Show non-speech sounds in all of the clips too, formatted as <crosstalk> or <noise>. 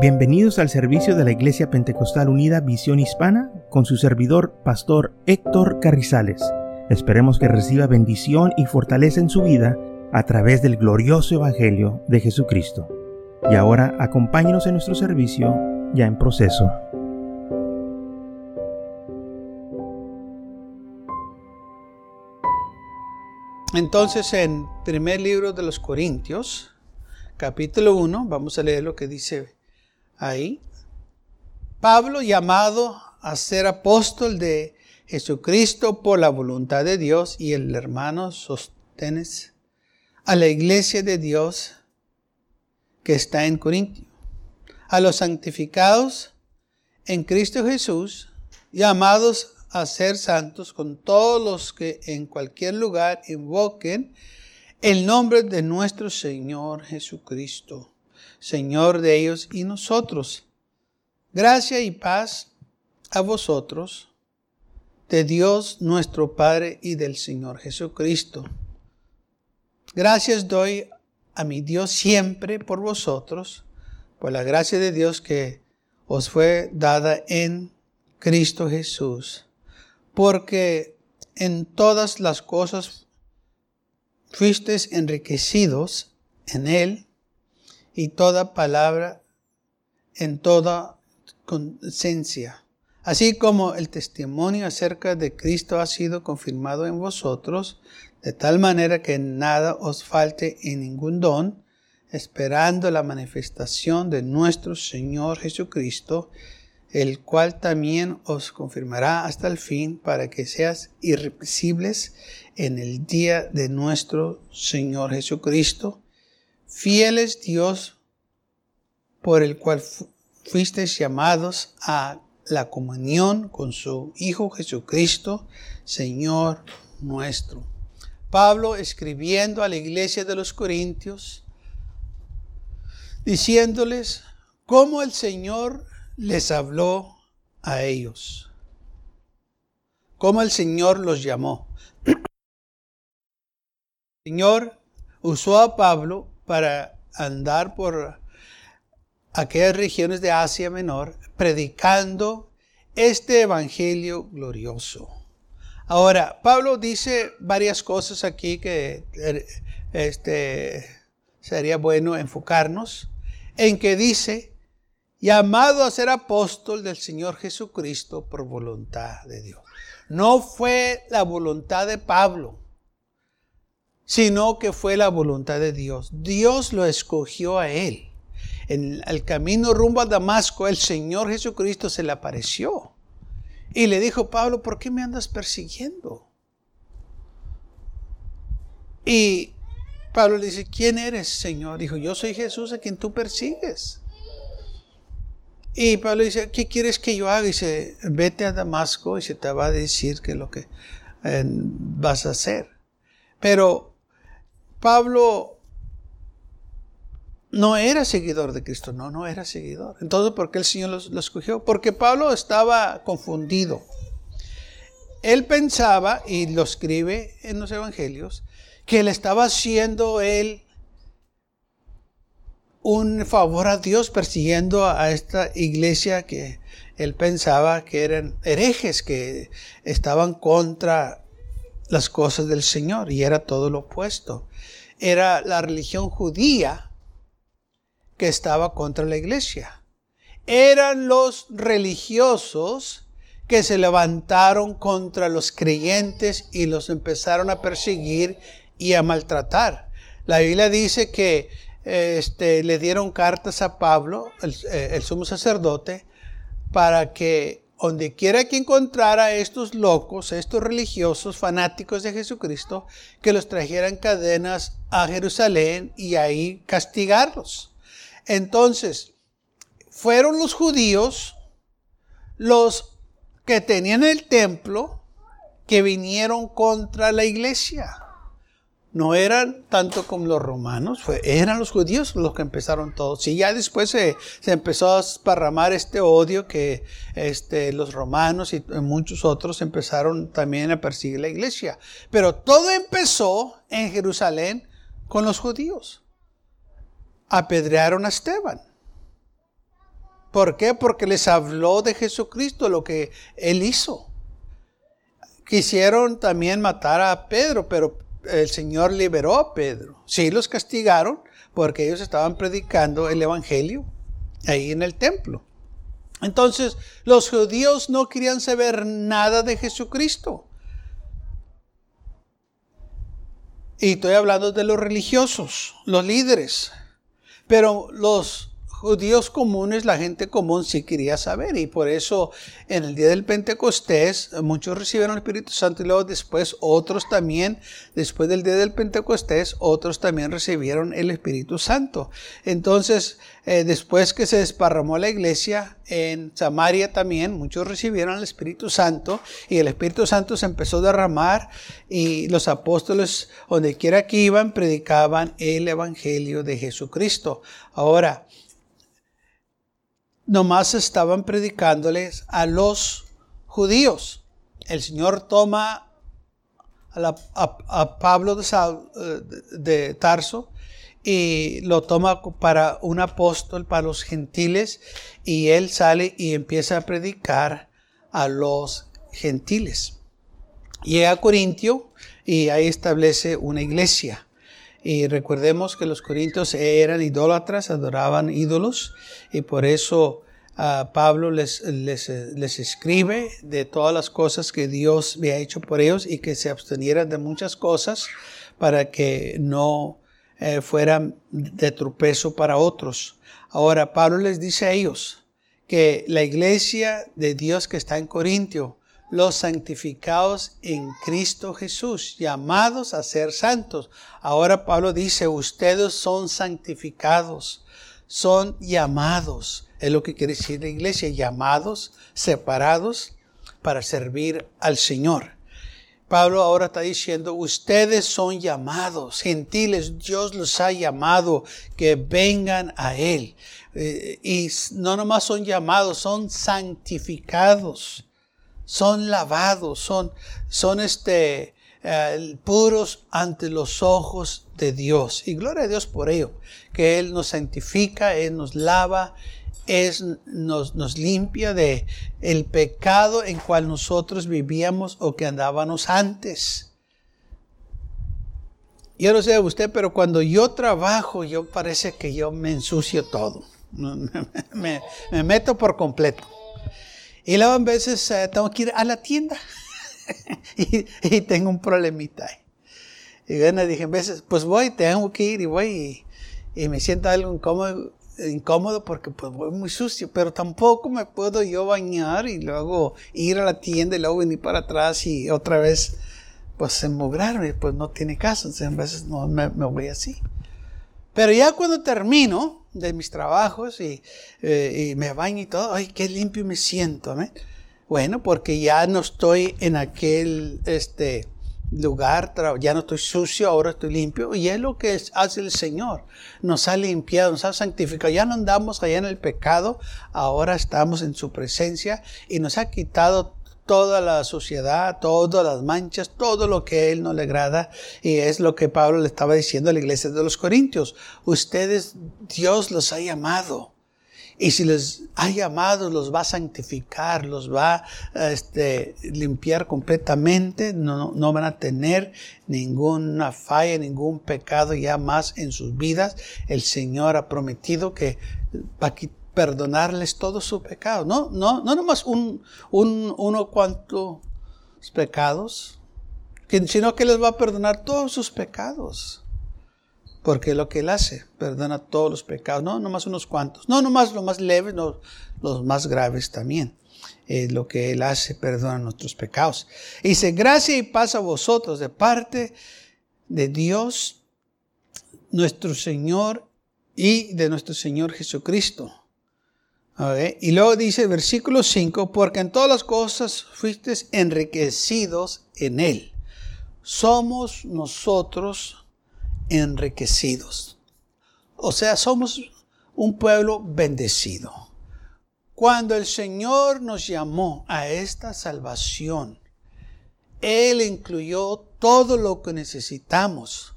Bienvenidos al servicio de la Iglesia Pentecostal Unida Visión Hispana con su servidor, Pastor Héctor Carrizales. Esperemos que reciba bendición y fortaleza en su vida a través del glorioso Evangelio de Jesucristo. Y ahora acompáñenos en nuestro servicio ya en proceso. Entonces, en primer libro de los Corintios, capítulo 1, vamos a leer lo que dice ahí. Pablo llamado a ser apóstol de Jesucristo por la voluntad de Dios y el hermano Sostenes a la iglesia de Dios que está en Corintio, a los santificados en Cristo Jesús, llamados a ser santos con todos los que en cualquier lugar invoquen el nombre de nuestro Señor Jesucristo Señor de ellos y nosotros. Gracia y paz a vosotros, de Dios nuestro Padre y del Señor Jesucristo. Gracias doy a mi Dios siempre por vosotros, por la gracia de Dios que os fue dada en Cristo Jesús, porque en todas las cosas fuisteis enriquecidos en Él y toda palabra en toda conciencia. Así como el testimonio acerca de Cristo ha sido confirmado en vosotros, de tal manera que nada os falte en ningún don, esperando la manifestación de nuestro Señor Jesucristo, el cual también os confirmará hasta el fin para que seas irrepresibles en el día de nuestro Señor Jesucristo fieles Dios por el cual fuisteis llamados a la comunión con su Hijo Jesucristo, Señor nuestro. Pablo escribiendo a la iglesia de los Corintios, diciéndoles cómo el Señor les habló a ellos, cómo el Señor los llamó. El Señor usó a Pablo para andar por aquellas regiones de Asia Menor predicando este evangelio glorioso. Ahora, Pablo dice varias cosas aquí que este, sería bueno enfocarnos, en que dice, llamado a ser apóstol del Señor Jesucristo por voluntad de Dios. No fue la voluntad de Pablo, sino que fue la voluntad de Dios. Dios lo escogió a él. En el camino rumbo a Damasco, el Señor Jesucristo se le apareció y le dijo, Pablo, ¿por qué me andas persiguiendo? Y Pablo le dice, ¿quién eres, Señor? Dijo, yo soy Jesús a quien tú persigues. Y Pablo dice, ¿qué quieres que yo haga? Dice, vete a Damasco y se te va a decir que lo que eh, vas a hacer. Pero Pablo no era seguidor de Cristo, no, no era seguidor. Entonces, ¿por qué el Señor lo, escogió? Porque Pablo estaba confundido. Él pensaba, y lo escribe en los evangelios, que le estaba haciendo él un favor a Dios persiguiendo a esta iglesia que él pensaba que eran herejes, que estaban contra las cosas del Señor, y era todo lo opuesto era la religión judía que estaba contra la iglesia. Eran los religiosos que se levantaron contra los creyentes y los empezaron a perseguir y a maltratar. La Biblia dice que este, le dieron cartas a Pablo, el, eh, el sumo sacerdote, para que donde quiera que encontrara a estos locos, estos religiosos fanáticos de Jesucristo, que los trajeran cadenas a Jerusalén y ahí castigarlos. Entonces, fueron los judíos los que tenían el templo que vinieron contra la iglesia no eran tanto como los romanos, eran los judíos los que empezaron todo. Sí, ya después se, empezó a esparramar este odio que este, los romanos y muchos otros empezaron también a perseguir la iglesia. Pero todo empezó en Jerusalén con los judíos. Apedrearon a Esteban. ¿Por qué? Porque les habló de Jesucristo, lo que Él hizo. Quisieron también matar a Pedro, pero el Señor liberó a Pedro. Sí, los castigaron porque ellos estaban predicando el Evangelio ahí en el templo. Entonces, los judíos no querían saber nada de Jesucristo. Y estoy hablando de los religiosos, los líderes. Pero los judíos comunes, la gente común sí quería saber y por eso en el día del Pentecostés muchos recibieron el Espíritu Santo y luego después otros también, después del día del Pentecostés, otros también recibieron el Espíritu Santo. Entonces, eh, después que se desparramó la iglesia en Samaria también, muchos recibieron el Espíritu Santo y el Espíritu Santo se empezó a derramar y los apóstoles, donde quiera que iban, predicaban el Evangelio de Jesucristo. Ahora, nomás estaban predicándoles a los judíos. El Señor toma a, Pablo de, eh, de, Tarso y lo toma para un apóstol para los gentiles y él sale y empieza a predicar a los gentiles. Llega a Corintio y ahí establece una iglesia. Y recordemos que los corintios eran idólatras, adoraban ídolos, y por eso ah, Pablo les, les, les, escribe de todas las cosas que Dios había hecho por ellos y que se abstenieran de muchas cosas para que no eh, fueran de tropezo para otros. Ahora, Pablo les dice a ellos que la iglesia de Dios que está en Corintio los santificados en Cristo Jesús, llamados a ser santos. Ahora Pablo dice, ustedes son santificados, son llamados. Es lo que quiere decir la iglesia, llamados, separados para servir al Señor. Pablo ahora está diciendo, ustedes son llamados, gentiles, Dios los ha llamado que vengan a Él. Eh, y no nomás son llamados, son santificados son lavados, son, son este, eh, puros ante los ojos de Dios. Y gloria a Dios por ello, que Él nos santifica, Él nos lava, es, nos, nos limpia de el pecado en cual nosotros vivíamos o que andábamos antes. Yo no sé usted, pero cuando yo trabajo, yo parece que yo me ensucio todo. <laughs> me meto por completo. Y luego a veces eh, tengo que ir a la tienda <laughs> y, tengo un problemita ahí. Y bueno, dije, a veces, pues voy, tengo que ir y voy y, me siento algo incómodo, incómodo porque pues voy muy sucio, pero tampoco me puedo yo bañar y luego ir a la tienda y luego venir para atrás y otra vez pues emograrme, pues no tiene caso, entonces a veces no me voy así. Pero ya cuando termino de mis trabajos y, eh, y, me baño y todo, ay, qué limpio me siento. Bueno, porque ya no estoy en aquel este, lugar, ya no estoy sucio, ahora estoy limpio. Y es lo que hace el Señor. Nos ha limpiado, nos ha santificado. Ya no andamos allá en el pecado, ahora estamos en su presencia y nos ha quitado toda la suciedad, todas las manchas, todo lo que a Él no le agrada. Y es lo que Pablo le estaba diciendo a la iglesia de los Corintios. Ustedes, Dios los ha llamado. Y si les ha llamado, los va a santificar, los va a este, limpiar completamente. No, no van a tener ninguna falla, ningún pecado ya más en sus vidas. El Señor ha prometido que va a perdonarles todos sus pecados. No, no, no nomás un, un, uno cuantos pecados, sino que les va a perdonar todos sus pecados. Porque lo que Él hace, perdona todos los pecados, no nomás unos cuantos, no nomás los más leves, no, los más graves también. lo que Él hace, perdona nuestros pecados. Dice, gracia y paz a vosotros de parte de Dios, nuestro Señor y de nuestro Señor Jesucristo y luego dice versículo 5, porque en todas las cosas fuiste enriquecidos en Él. Somos nosotros enriquecidos. O sea, somos un pueblo bendecido. Cuando el Señor nos llamó a esta salvación, Él incluyó todo lo que necesitamos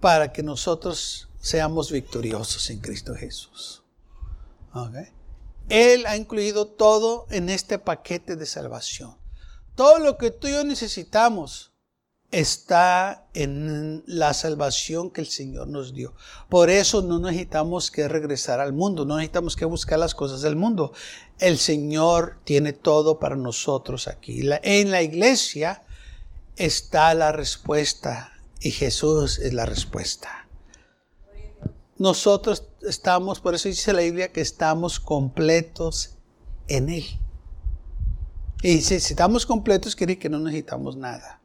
para que nosotros seamos victoriosos en Cristo Jesús. Él ha incluido todo en este paquete de salvación. Todo lo que tú y yo necesitamos está en la salvación que el Señor nos dio. Por eso no necesitamos que regresar al mundo, no necesitamos que buscar las cosas del mundo. El Señor tiene todo para nosotros aquí. En la iglesia está la respuesta y Jesús es la respuesta. Nosotros estamos, por eso dice la Biblia que estamos completos en Él. Y si estamos completos, quiere que no necesitamos nada.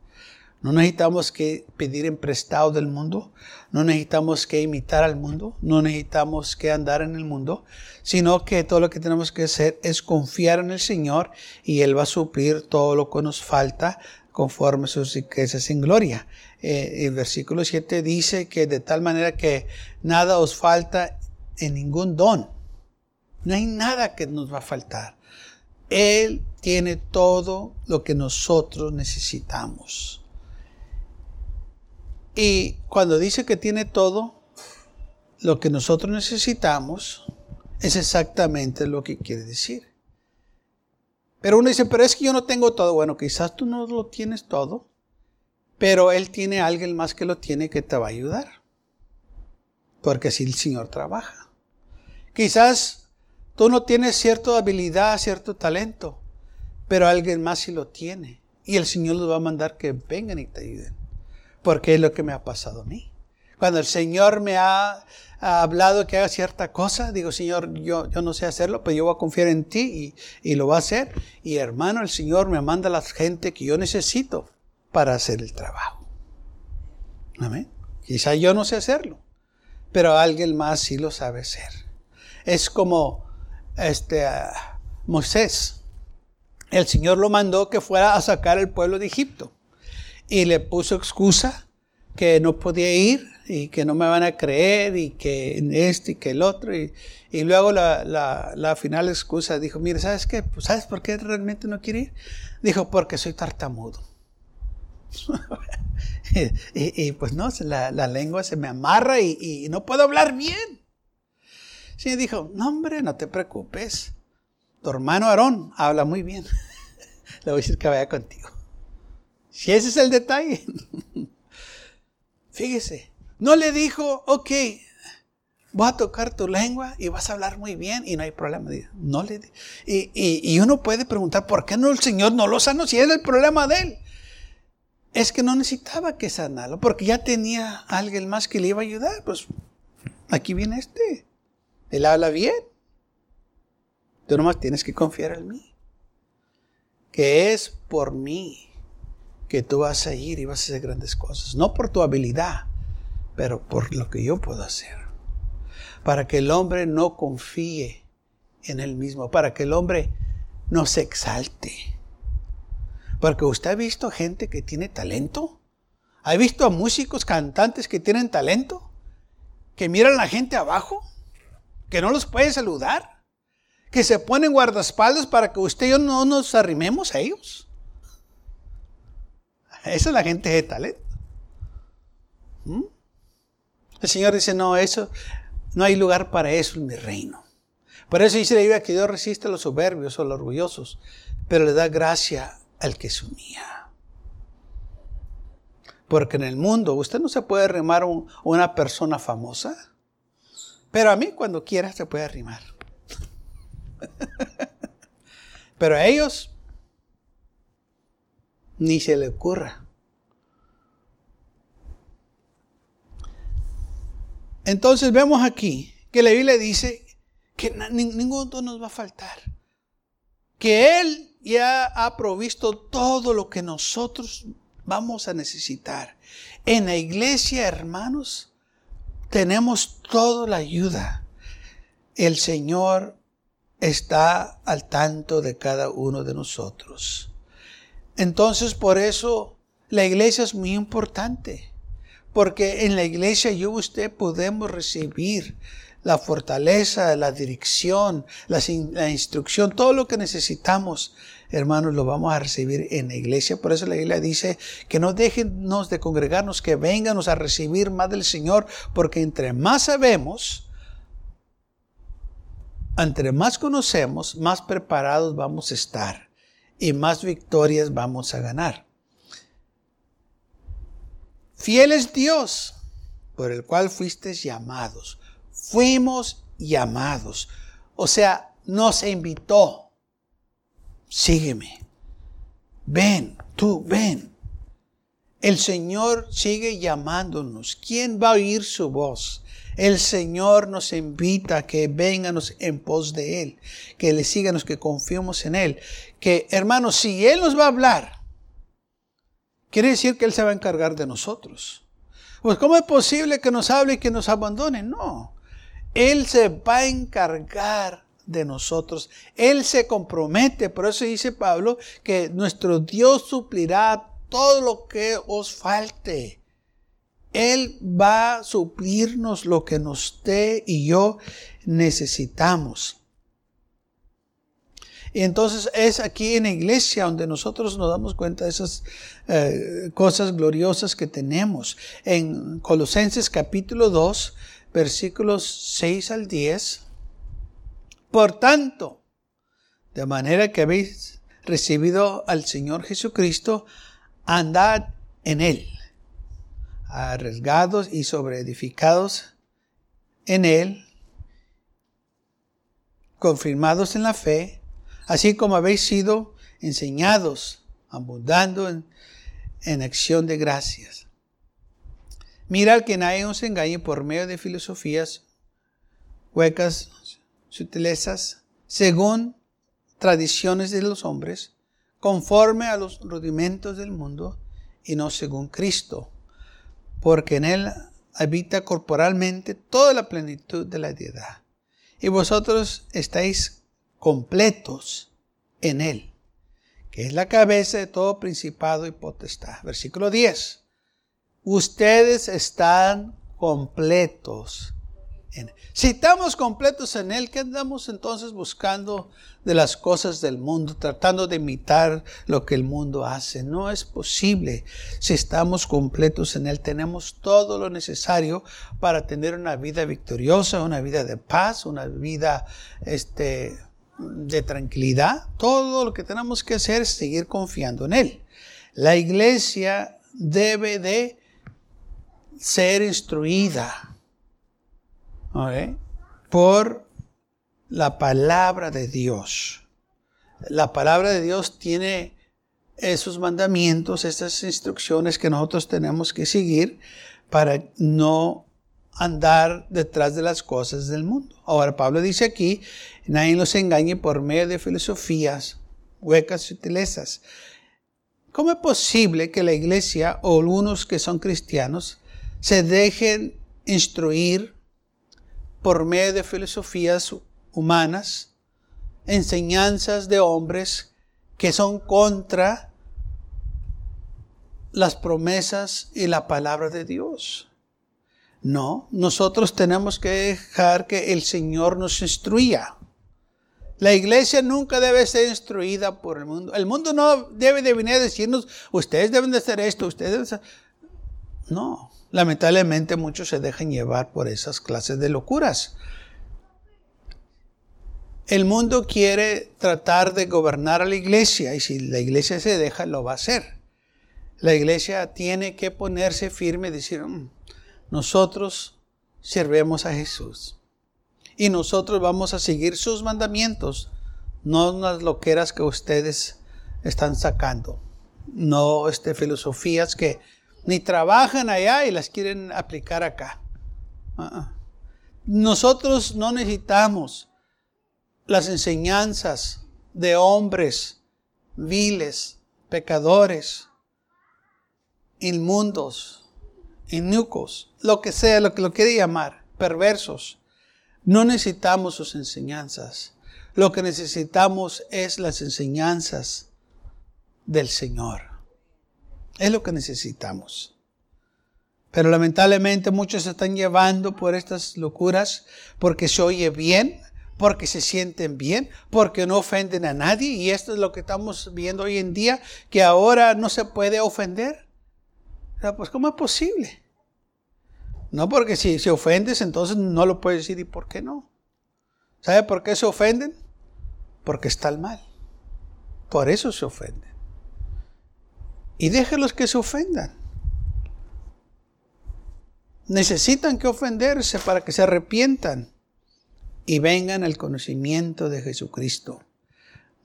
No necesitamos que pedir en prestado del mundo, no necesitamos que imitar al mundo, no necesitamos que andar en el mundo, sino que todo lo que tenemos que hacer es confiar en el Señor y Él va a suplir todo lo que nos falta conforme sus riquezas en gloria. Eh, el versículo 7 dice que de tal manera que nada os falta en ningún don. No hay nada que nos va a faltar. Él tiene todo lo que nosotros necesitamos. Y cuando dice que tiene todo lo que nosotros necesitamos, es exactamente lo que quiere decir. Pero uno dice, pero es que yo no tengo todo. Bueno, quizás tú no lo tienes todo, pero Él tiene a alguien más que lo tiene que te va a ayudar. Porque así el Señor trabaja. Quizás tú no tienes cierta habilidad, cierto talento, pero alguien más sí lo tiene. Y el Señor los va a mandar que vengan y te ayuden porque es lo que me ha pasado a mí. Cuando el Señor me ha, hablado que haga cierta cosa, digo, Señor, yo, no sé hacerlo, pero yo voy a confiar en ti y, lo va a hacer. Y hermano, el Señor me manda la gente que yo necesito para hacer el trabajo. Amén. Quizá yo no sé hacerlo, pero alguien más sí lo sabe hacer. Es como este, Moisés. El Señor lo mandó que fuera a sacar el pueblo de Egipto y le puso excusa que no podía ir y que no me van a creer y que este y que el otro. Y, y luego la, la, final excusa dijo, mire, ¿sabes qué? Pues, ¿Sabes por qué realmente no quiere ir? Dijo, porque soy tartamudo. <laughs> y, y, pues no, la, la, lengua se me amarra y, y, no puedo hablar bien. Sí, dijo, no hombre, no te preocupes. Tu hermano Aarón habla muy bien. <laughs> Le voy a decir que vaya contigo. Si ese es el detalle. <laughs> Fíjese, no le dijo, ok, voy a tocar tu lengua y vas a hablar muy bien y no hay problema. No le y, y, y, uno puede preguntar, ¿por qué no el Señor no lo sanó si era el problema de él? Es que no necesitaba que sanarlo, porque ya tenía alguien más que le iba a ayudar. Pues aquí viene este. Él habla bien. Tú nomás tienes que confiar en mí. Que es por mí que tú vas a ir y vas a hacer grandes cosas. No por tu habilidad, pero por lo que yo puedo hacer. Para que el hombre no confíe en él mismo, para que el hombre no se exalte. Porque usted ha visto gente que tiene talento. ¿Ha visto a músicos, cantantes que tienen talento? Que miran a la gente abajo, que no los puede saludar, que se ponen guardaespaldas para que usted y yo no nos arrimemos a ellos. Esa es la gente de talento. ¿Mm? El Señor dice, no, eso, no hay lugar para eso en mi reino. Por eso dice la Biblia que Dios resiste a los soberbios o los orgullosos, pero le da gracia al que se. Porque en el mundo usted no se puede arrimar a una persona famosa, pero a mí cuando quiera se puede arrimar. <laughs> pero a ellos ni se le ocurra. Entonces vemos aquí que la Biblia dice que ninguno nos va a faltar. Que Él ya ha provisto todo lo que nosotros vamos a necesitar. En la iglesia, hermanos, tenemos toda la ayuda. El Señor está al tanto de cada uno de nosotros. Entonces, por eso la iglesia es muy importante, porque en la iglesia yo usted podemos recibir la fortaleza, la dirección, la, instrucción, todo lo que necesitamos, hermanos, lo vamos a recibir en la iglesia. Por eso la iglesia dice que no déjenos de congregarnos, que venganos a recibir más del Señor, porque entre más sabemos, entre más conocemos, más preparados vamos a estar y más victorias vamos a ganar. Fiel es Dios, por el cual fuisteis llamados. Fuimos llamados. O sea, nos invitó. Sígueme. Ven, tú, ven. El Señor sigue llamándonos. ¿Quién va a oír su voz? El Señor nos invita a que venganos en pos de Él, que le síganos, que confiemos en Él. Que, hermanos, si Él nos va a hablar, quiere decir que Él se va a encargar de nosotros. Pues, ¿cómo es posible que nos hable y que nos abandone? No. Él se va a encargar de nosotros. Él se compromete. Por eso dice Pablo que nuestro Dios suplirá todo lo que os falte. Él va a suplirnos lo que nos usted y yo necesitamos. Y entonces es aquí en la iglesia donde nosotros nos damos cuenta de esas eh, cosas gloriosas que tenemos. En Colosenses capítulo 2, versículos 6 al 10. Por tanto, de manera que habéis recibido al Señor Jesucristo, andad en Él arriesgados y sobreedificados en Él, confirmados en la fe, así como habéis sido enseñados, abundando en, en acción de gracias. Mira que nadie os engañe por medio de filosofías huecas, sutilezas, según tradiciones de los hombres, conforme a los rudimentos del mundo y no según Cristo porque en Él habita corporalmente toda la plenitud de la deidad. Y vosotros estáis completos en Él, que es la cabeza de todo principado y potestad. Versículo 10. Ustedes están completos si estamos completos en Él, ¿qué andamos entonces buscando de las cosas del mundo, tratando de imitar lo que el mundo hace? No es posible. Si estamos completos en Él, tenemos todo lo necesario para tener una vida victoriosa, una vida de paz, una vida este, de tranquilidad. Todo lo que tenemos que hacer es seguir confiando en Él. La iglesia debe de ser instruida por la palabra de Dios. La palabra de Dios tiene esos mandamientos, esas instrucciones que nosotros tenemos que seguir para no andar detrás de las cosas del mundo. Ahora Pablo dice aquí, nadie nos engañe por medio de filosofías huecas sutilezas. ¿Cómo es posible que la iglesia o algunos que son cristianos se dejen instruir por medio de filosofías humanas, enseñanzas de hombres que son contra las promesas y la palabra de Dios. No, nosotros tenemos que dejar que el Señor nos instruya. La iglesia nunca debe ser instruida por el mundo. El mundo no debe de venir a decirnos, ustedes deben de hacer esto, ustedes deben de hacer... No, Lamentablemente muchos se dejan llevar por esas clases de locuras. El mundo quiere tratar de gobernar a la iglesia y si la iglesia se deja, lo va a hacer. La iglesia tiene que ponerse firme y decir, mm, nosotros servemos a Jesús y nosotros vamos a seguir sus mandamientos, no las loqueras que ustedes están sacando, no este, filosofías que ni trabajan allá y las quieren aplicar acá. Uh-uh. Nosotros no necesitamos las enseñanzas de hombres viles, pecadores, inmundos, inucos, lo que sea, lo que lo quiere llamar, perversos. No necesitamos sus enseñanzas. Lo que necesitamos es las enseñanzas del Señor. Es lo que necesitamos. Pero lamentablemente muchos se están llevando por estas locuras porque se oye bien, porque se sienten bien, porque no ofenden a nadie. Y esto es lo que estamos viendo hoy en día, que ahora no se puede ofender. Pues ¿cómo es posible? No, porque si, se ofendes, entonces no lo puedes decir. ¿Y por qué no? ¿Sabe por qué se ofenden? Porque está el mal. Por eso se ofenden. Y déjenlos que se ofendan. Necesitan que ofenderse para que se arrepientan y vengan al conocimiento de Jesucristo.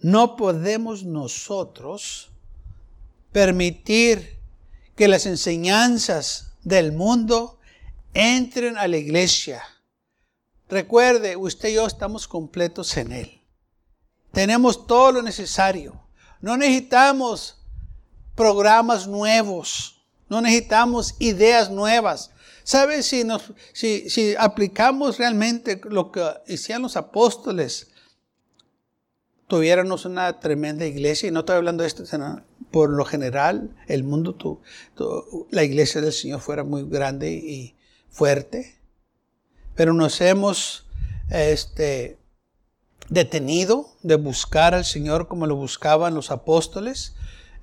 No podemos nosotros permitir que las enseñanzas del mundo entren a la iglesia. Recuerde, usted y yo estamos completos en Él. Tenemos todo lo necesario. No necesitamos programas nuevos. No necesitamos ideas nuevas. ¿Sabe si, nos, si, si aplicamos realmente lo que hicieron los apóstoles? Tuviéramos una tremenda iglesia, y no estoy hablando de esto, por lo general, el mundo, la iglesia del Señor fuera muy grande y fuerte, pero nos hemos este, detenido de buscar al Señor como lo buscaban los apóstoles.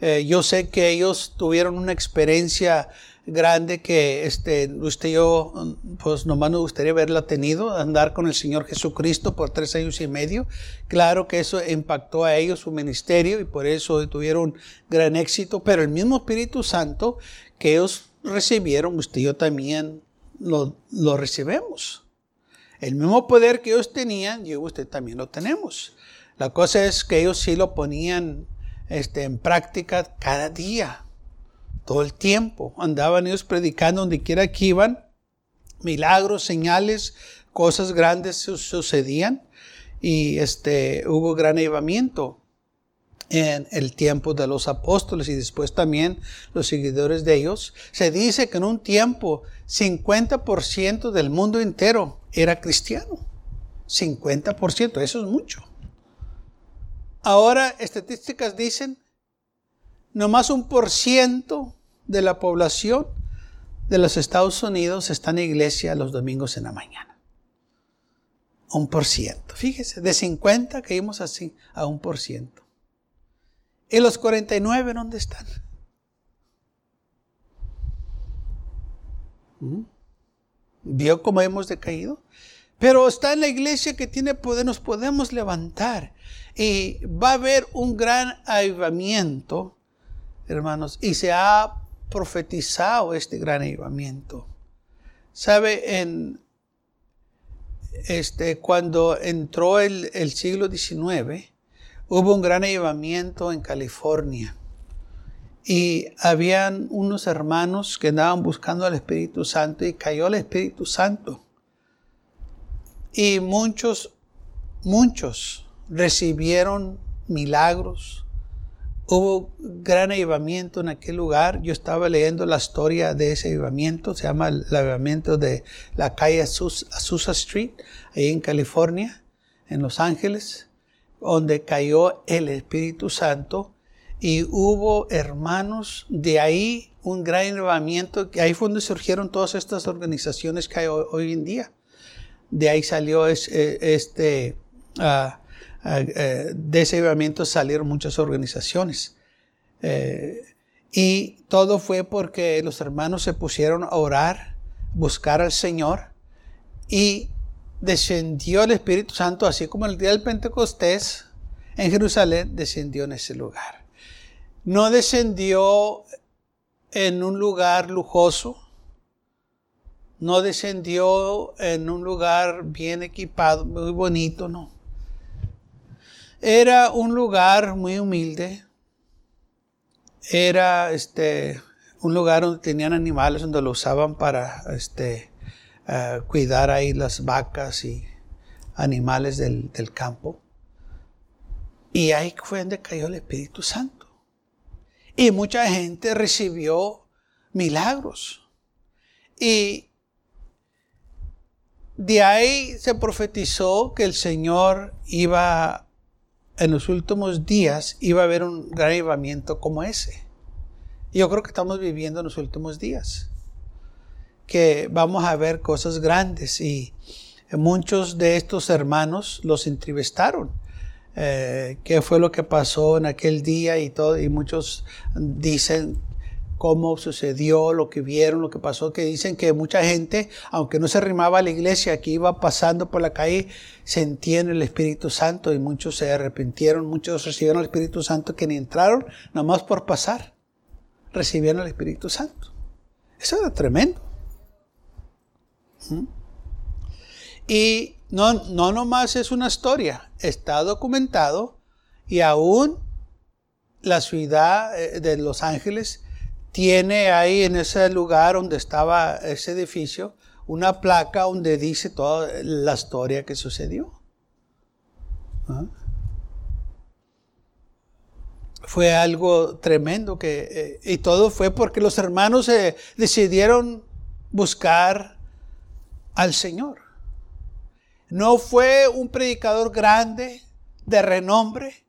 Eh, yo sé que ellos tuvieron una experiencia grande que este, usted y yo, pues nomás nos gustaría haberla tenido, andar con el Señor Jesucristo por tres años y medio. Claro que eso impactó a ellos su ministerio y por eso tuvieron gran éxito, pero el mismo Espíritu Santo que ellos recibieron, usted y yo también lo, lo recibimos. El mismo poder que ellos tenían, yo y usted también lo tenemos. La cosa es que ellos sí lo ponían este, en práctica cada día todo el tiempo. Andaban ellos predicando donde quiera que iban. Milagros, señales, cosas grandes sucedían. Y este, hubo gran avivamiento en el tiempo de los apóstoles y después también los seguidores de ellos. Se dice que en un tiempo 50% del mundo entero era cristiano. 50%, eso es mucho. Ahora estadísticas dicen nomás un por ciento de la población de los Estados Unidos está en la iglesia los domingos en la mañana. Un por ciento. Fíjese, de 50 caímos así a un por ciento. ¿Y los 49 dónde están? ¿Mm? ¿Vio cómo hemos decaído? Pero está en la iglesia que tiene poder, nos podemos levantar. Y va a haber un gran avivamiento, hermanos. Y se ha profetizado este gran avivamiento. ¿Sabe? En, este, cuando entró el, el siglo XIX, hubo un gran avivamiento en California. Y habían unos hermanos que andaban buscando al Espíritu Santo y cayó el Espíritu Santo. Y muchos, muchos recibieron milagros, Hubo gran avivamiento en aquel lugar. Yo estaba leyendo la historia de ese avivamiento. Se llama el avivamiento de la calle Azusa Street, ahí en California, en Los Ángeles, donde cayó el Espíritu Santo. Y hubo hermanos de ahí, un gran avivamiento, ahí fue donde surgieron todas estas organizaciones que hay hoy, en día. De ahí salió eh, este... Ah, eh, de ese avivamiento salieron muchas organizaciones. Eh, y todo fue porque los hermanos se pusieron a orar, buscar al Señor y descendió el Espíritu Santo, así como el día del Pentecostés en Jerusalén, descendió en ese lugar. No descendió en un lugar lujoso, no descendió en un lugar bien equipado, muy bonito, no. Era un lugar muy humilde. Era este, un lugar donde tenían animales, donde lo usaban para este, eh, cuidar ahí las vacas y animales del, del campo. Y ahí fue donde cayó el Espíritu Santo. Y mucha gente recibió milagros. Y de ahí se profetizó que el Señor iba en los últimos días iba a haber un gran avivamiento como ese. yo creo que estamos viviendo en los últimos días. Que vamos a ver cosas grandes y muchos de estos hermanos los entrevistaron. Eh, qué fue lo que pasó en aquel día y todo y muchos dicen cómo sucedió, lo que vieron, lo que pasó, que dicen que mucha gente, aunque no se arrimaba a la iglesia, que iba pasando por la calle, sentían el Espíritu Santo y muchos se arrepintieron, muchos recibieron el Espíritu Santo que ni entraron, nomás por pasar, recibieron el Espíritu Santo. Eso era tremendo. ¿Mm? Y no, no nomás es una historia, está documentado y aún la ciudad eh, de Los Ángeles tiene ahí en ese lugar donde estaba ese edificio una placa donde dice toda la historia que sucedió. ¿Ah? Fue algo tremendo que, eh, y todo fue porque los hermanos eh, decidieron buscar al Señor. No fue un predicador grande, de renombre,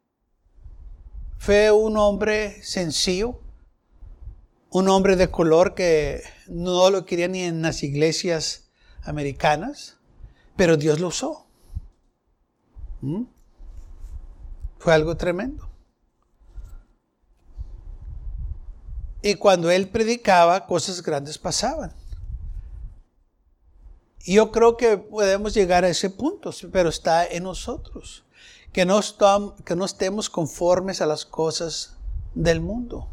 fue un hombre sencillo, un hombre de color que no lo quería ni en las iglesias americanas, pero Dios lo usó. ¿Mm? Fue algo tremendo. Y cuando él predicaba, cosas grandes pasaban. Yo creo que podemos llegar a ese punto, pero está en nosotros. Que no, que no estemos conformes a las cosas del mundo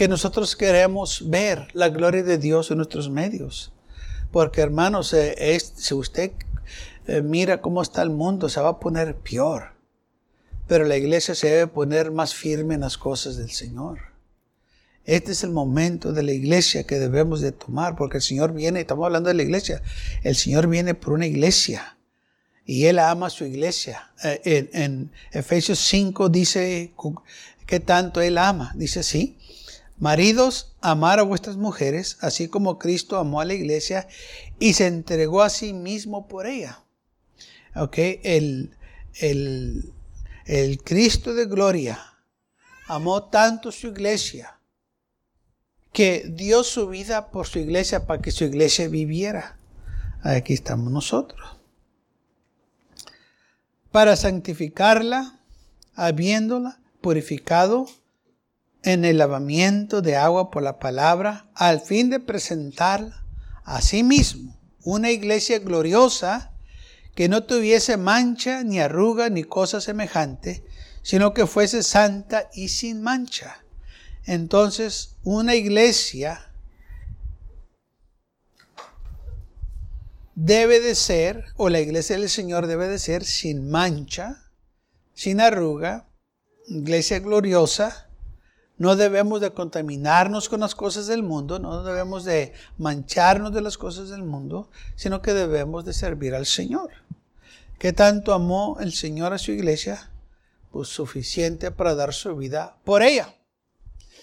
que nosotros queremos ver la gloria de Dios en nuestros medios. Porque hermanos, eh, si usted eh, mira cómo está el mundo, se va a poner peor. Pero la iglesia se debe poner más firme en las cosas del Señor. Este es el momento de la iglesia que debemos de tomar, porque el Señor viene, estamos hablando de la iglesia, el Señor viene por una iglesia y Él ama a su iglesia. Eh, en, en Efesios 5 dice que tanto Él ama. Dice así, Maridos, amar a vuestras mujeres, así como Cristo amó a la iglesia y se entregó a sí mismo por ella. Ok, el, el, el Cristo de gloria amó tanto su iglesia que dio su vida por su iglesia para que su iglesia viviera. Aquí estamos nosotros. Para santificarla, habiéndola purificado en el lavamiento de agua por la palabra, al fin de presentar a sí mismo una iglesia gloriosa que no tuviese mancha, ni arruga, ni cosa semejante, sino que fuese santa y sin mancha. Entonces, una iglesia debe de ser, o la iglesia del Señor debe de ser sin mancha, sin arruga, iglesia gloriosa, no debemos de contaminarnos con las cosas del mundo, no debemos de mancharnos de las cosas del mundo, sino que debemos de servir al Señor. ¿Qué tanto amó el Señor a su iglesia? Pues suficiente para dar su vida por ella.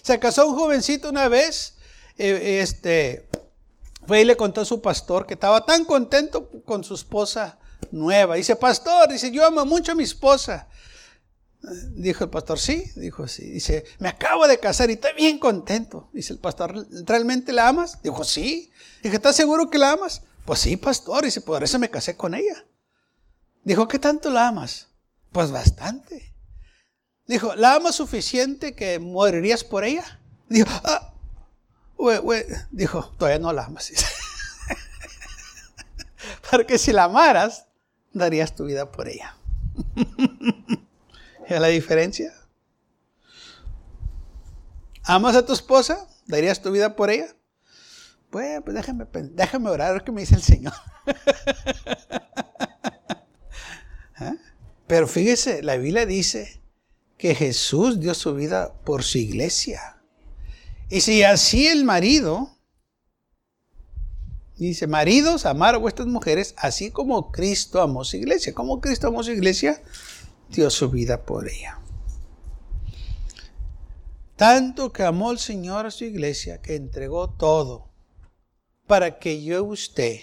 Se casó un jovencito una vez, eh, este, fue y le contó a su pastor que estaba tan contento con su esposa nueva. Dice, pastor, dice, yo amo mucho a mi esposa. Dijo el pastor, sí, dijo sí. Dice, me acabo de casar y estoy bien contento. Dice el pastor, ¿realmente la amas? Dijo, sí. Dije, ¿estás seguro que la amas? Pues sí, pastor. Dice, por eso me casé con ella. Dijo, ¿qué tanto la amas? Pues bastante. Dijo, ¿la amas suficiente que morirías por ella? Dijo, ah, dijo, todavía no la amas. <laughs> Porque si la amaras, darías tu vida por ella. <laughs> <laughs> ¿Es la diferencia? ¿Amas a tu esposa? ¿Darías tu vida por ella? Pues, pues déjame, déjame orar a ver qué me dice el Señor. <laughs> ¿Ah? Pero fíjese, la Biblia dice que Jesús dio su vida por su iglesia. Y si así el marido, dice, maridos, amar a vuestras mujeres, así como Cristo amó su iglesia. ¿Cómo Cristo amó su iglesia? Dio su vida por ella. Tanto que amó el Señor a su iglesia que entregó todo para que yo y usted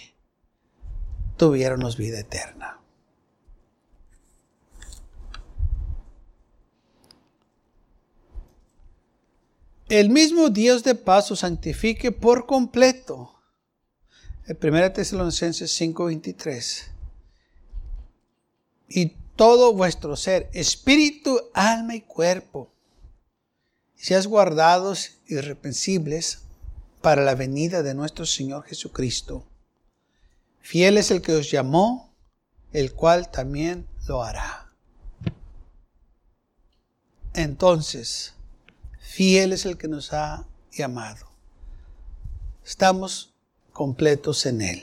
tuviéramos vida eterna. El mismo Dios de paz os santifique por completo. El 1 Tesalonicenses 5:23. Y todo vuestro ser, espíritu, alma y cuerpo, seas guardados irreprensibles para la venida de nuestro Señor Jesucristo. Fiel es el que os llamó, el cual también lo hará. Entonces, fiel es el que nos ha llamado. Estamos completos en Él.